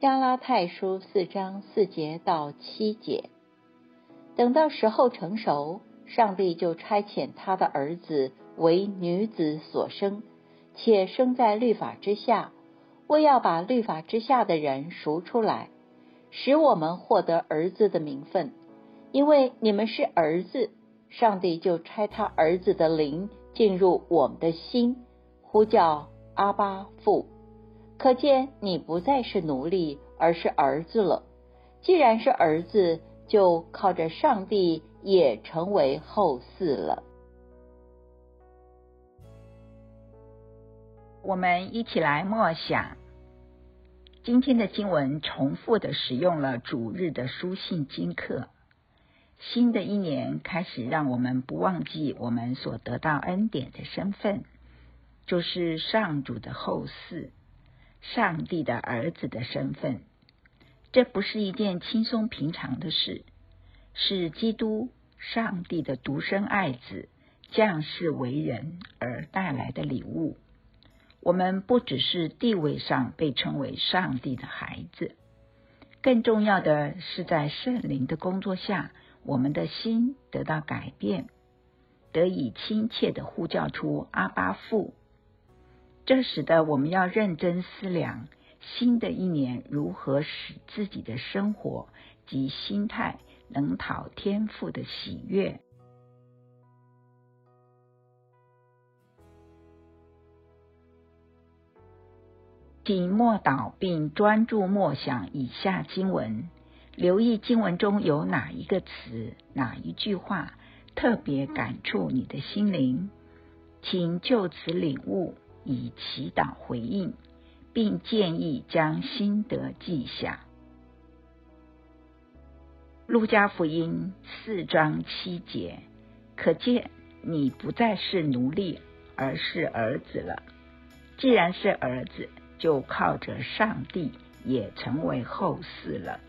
加拉太书四章四节到七节。等到时候成熟，上帝就差遣他的儿子为女子所生，且生在律法之下，为要把律法之下的人赎出来，使我们获得儿子的名分。因为你们是儿子，上帝就差他儿子的灵进入我们的心，呼叫阿巴父。可见你不再是奴隶，而是儿子了。既然是儿子，就靠着上帝也成为后嗣了。我们一起来默想今天的经文，重复的使用了主日的书信经课。新的一年开始，让我们不忘记我们所得到恩典的身份，就是上主的后嗣、上帝的儿子的身份。这不是一件轻松平常的事，是基督上帝的独生爱子降世为人而带来的礼物。我们不只是地位上被称为上帝的孩子，更重要的是在圣灵的工作下。我们的心得到改变，得以亲切的呼叫出阿巴父，这使得我们要认真思量新的一年如何使自己的生活及心态能讨天父的喜悦。请默祷并专注默想以下经文。留意经文中有哪一个词、哪一句话特别感触你的心灵，请就此领悟，以祈祷回应，并建议将心得记下。路加福音四章七节，可见你不再是奴隶，而是儿子了。既然是儿子，就靠着上帝也成为后嗣了。